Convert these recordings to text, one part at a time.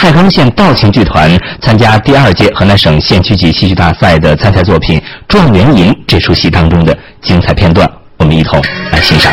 太康县道情剧团参加第二届河南省县区级戏剧大赛的参赛作品《状元吟》这出戏当中的精彩片段，我们一同来欣赏。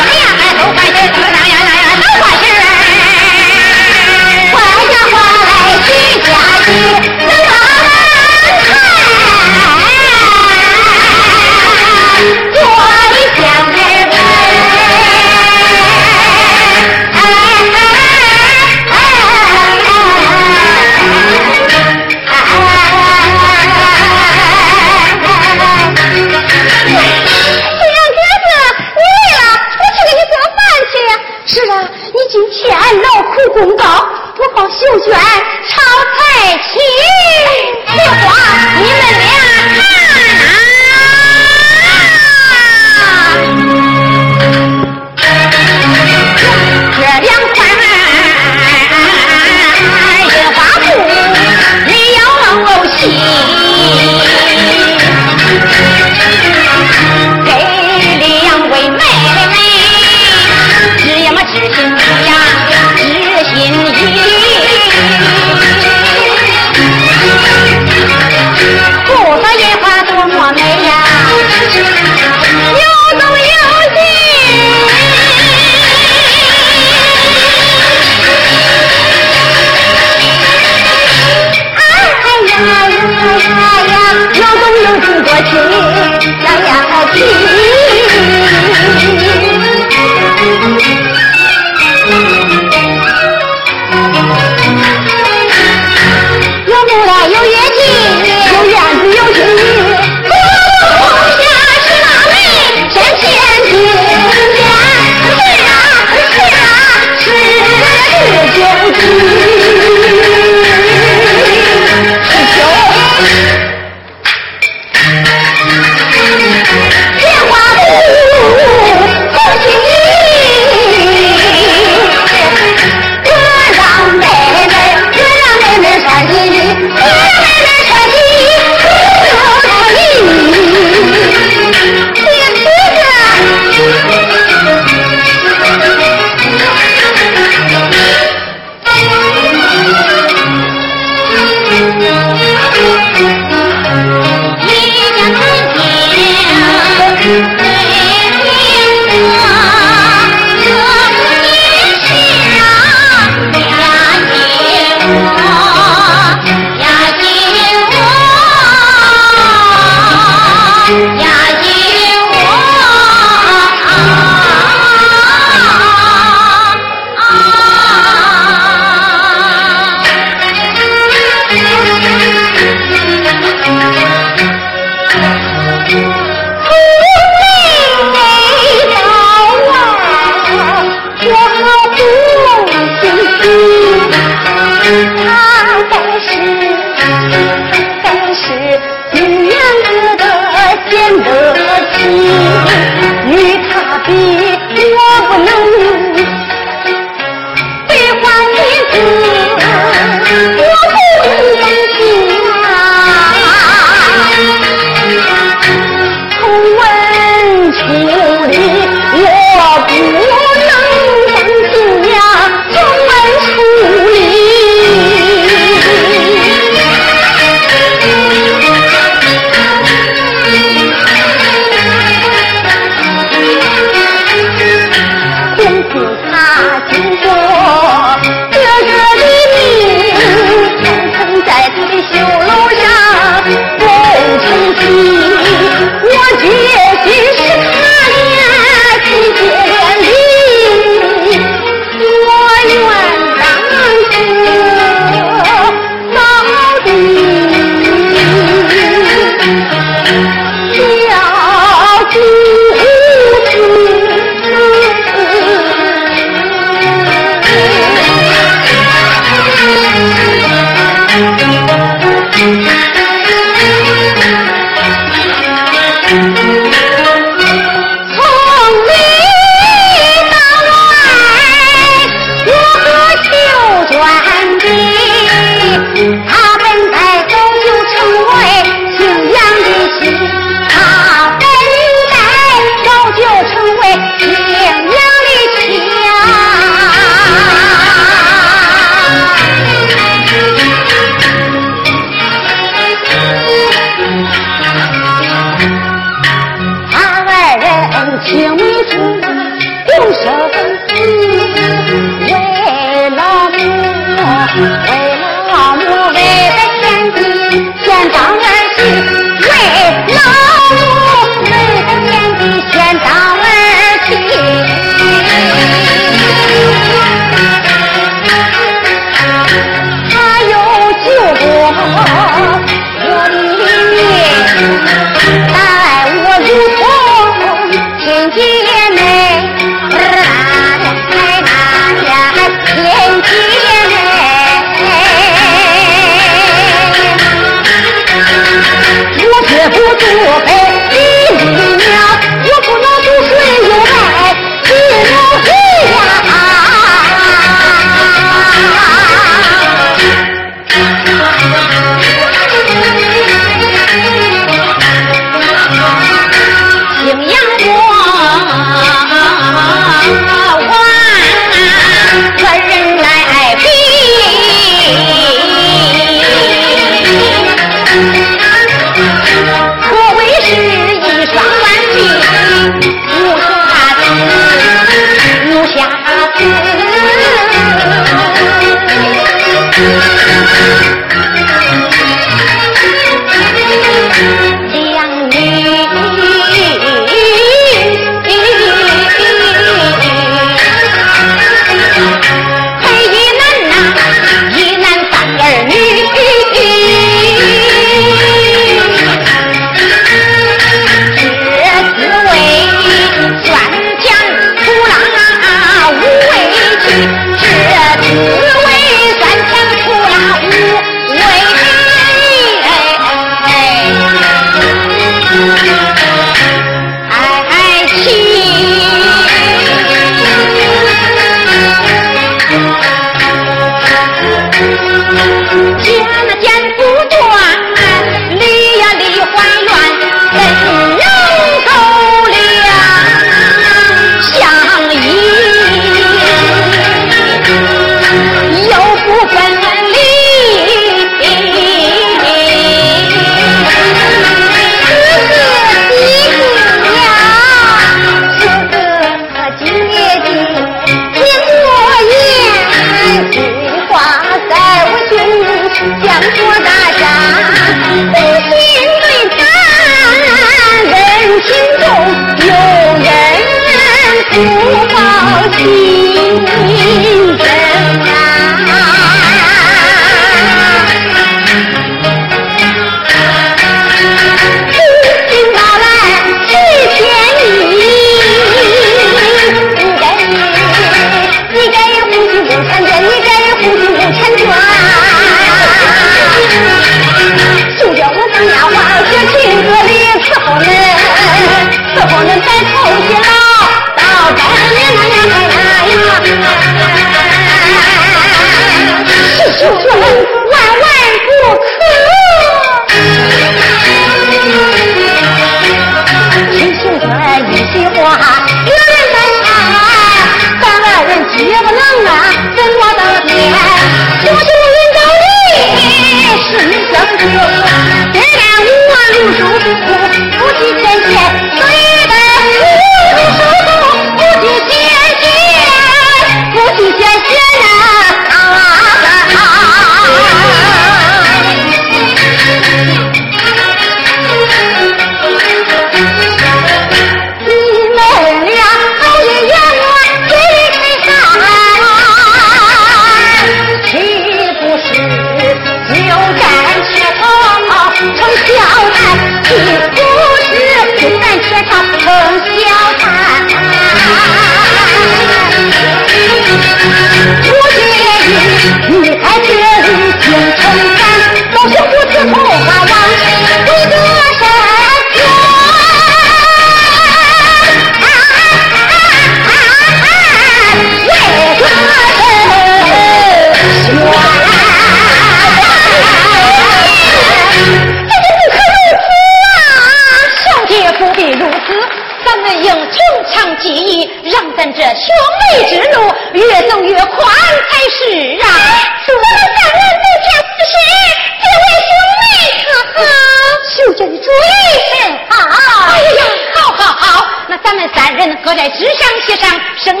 我在纸上写上生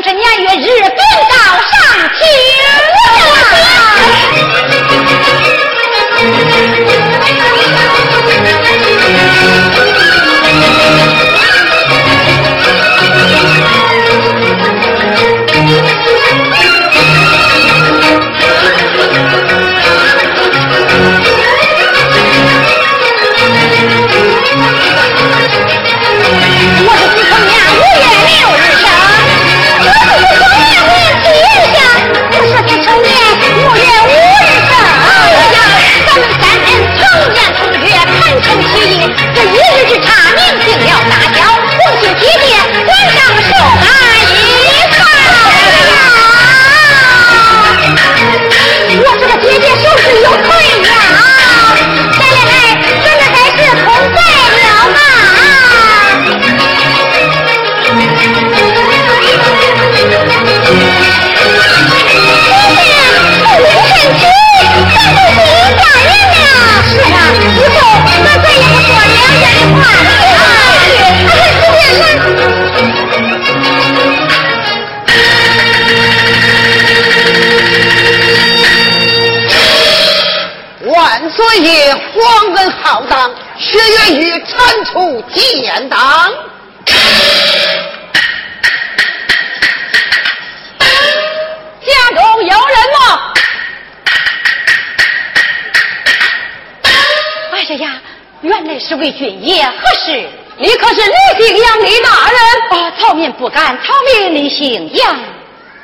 不敢草民李姓杨，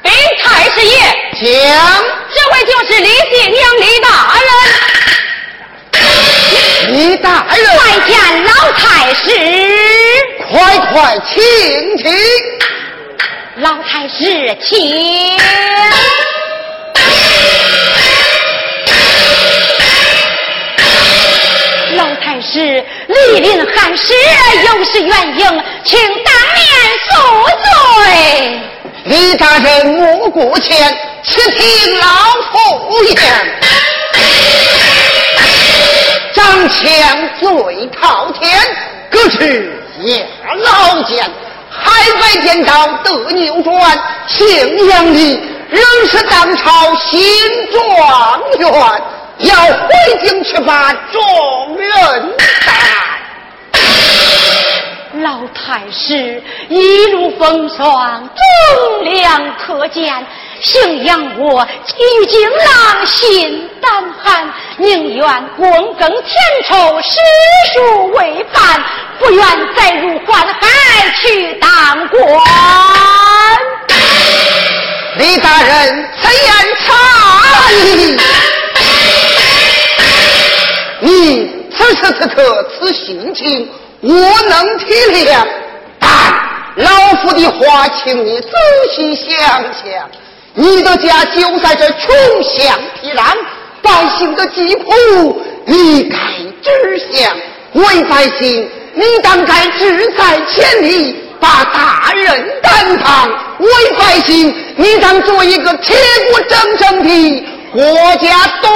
禀太师爷，请，这位就是李姓杨李大人。李大人，拜见老太师，快快请请。老太师，请。老太师，莅临寒食，有失远迎，请当面恕罪。李大人莫过谦，且听老夫言。张强最滔天，可是也老奸，海外颠倒得扭转，庆阳里仍是当朝新状元。要回京去把众人带。老太师一路风霜，忠良可见。信仰我基于京郎心胆寒，宁愿躬耕田畴，诗书为伴，不愿再入宦海去当官。李大人，此言差矣。你此时此刻此心情，我能体谅。但老夫的话，请你仔细想想。你的家就在这穷乡僻壤，百姓的疾苦，你该知晓。为百姓，你当该志在千里，把大任担当。为百姓，你当做一个铁骨铮铮的国家栋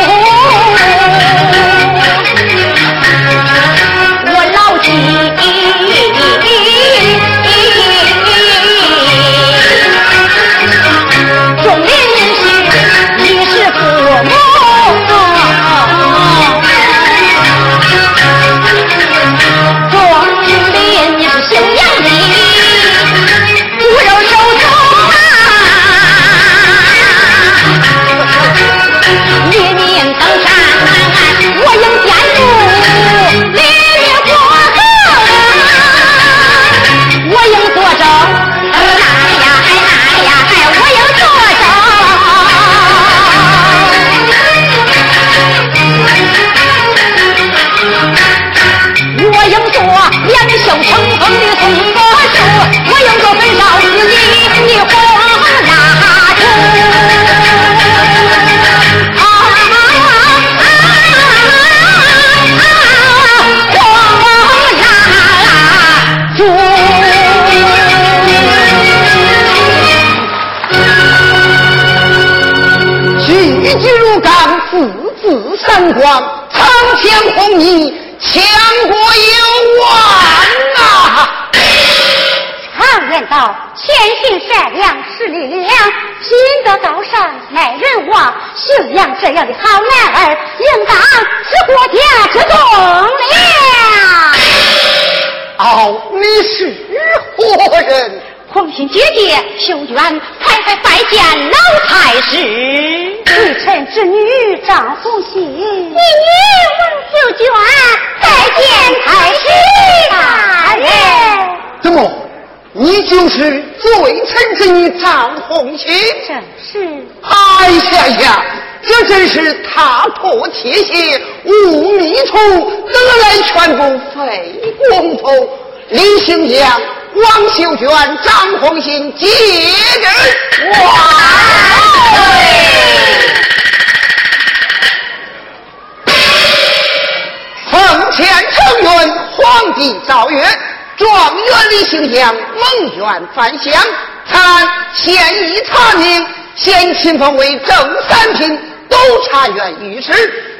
道：天性善良，实力良，品德高尚，耐人望。姓杨这样的好男儿，应当是国家之栋梁。哦，你是何人？红心姐姐秀娟，太太拜见老太师。微臣之女张红心。你女王秀娟拜见太师大人。怎么，你就是罪臣之女张红心？正是。哎呀呀，这真是踏破铁鞋无觅处，得来全不费工夫。李姓杨。王秀娟、张红星接任万奉前承运，皇帝诏曰：状元李形象蒙冤返乡，参现已查明，现亲封为正三品督察院御史。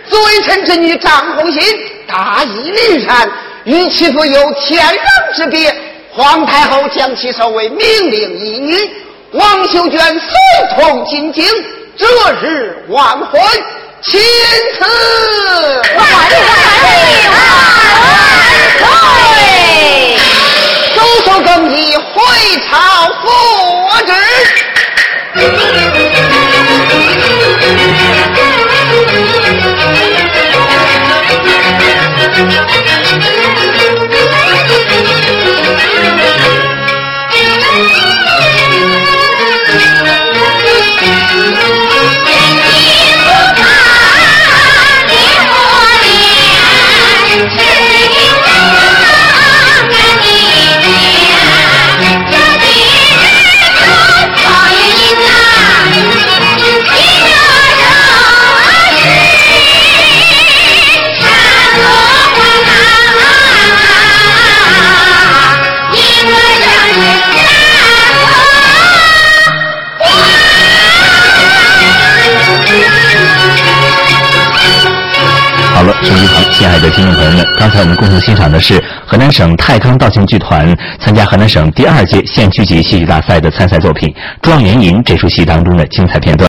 罪臣之女张红心大义凛然，与其父有天壤之别。皇太后将其收为明令义女，王秀娟随同进京，择日完婚，钦此万岁万岁！更已回朝复旨。我们共同欣赏的是河南省太康道情剧团参加河南省第二届县区级戏剧大赛的参赛作品《状元吟》这出戏当中的精彩片段。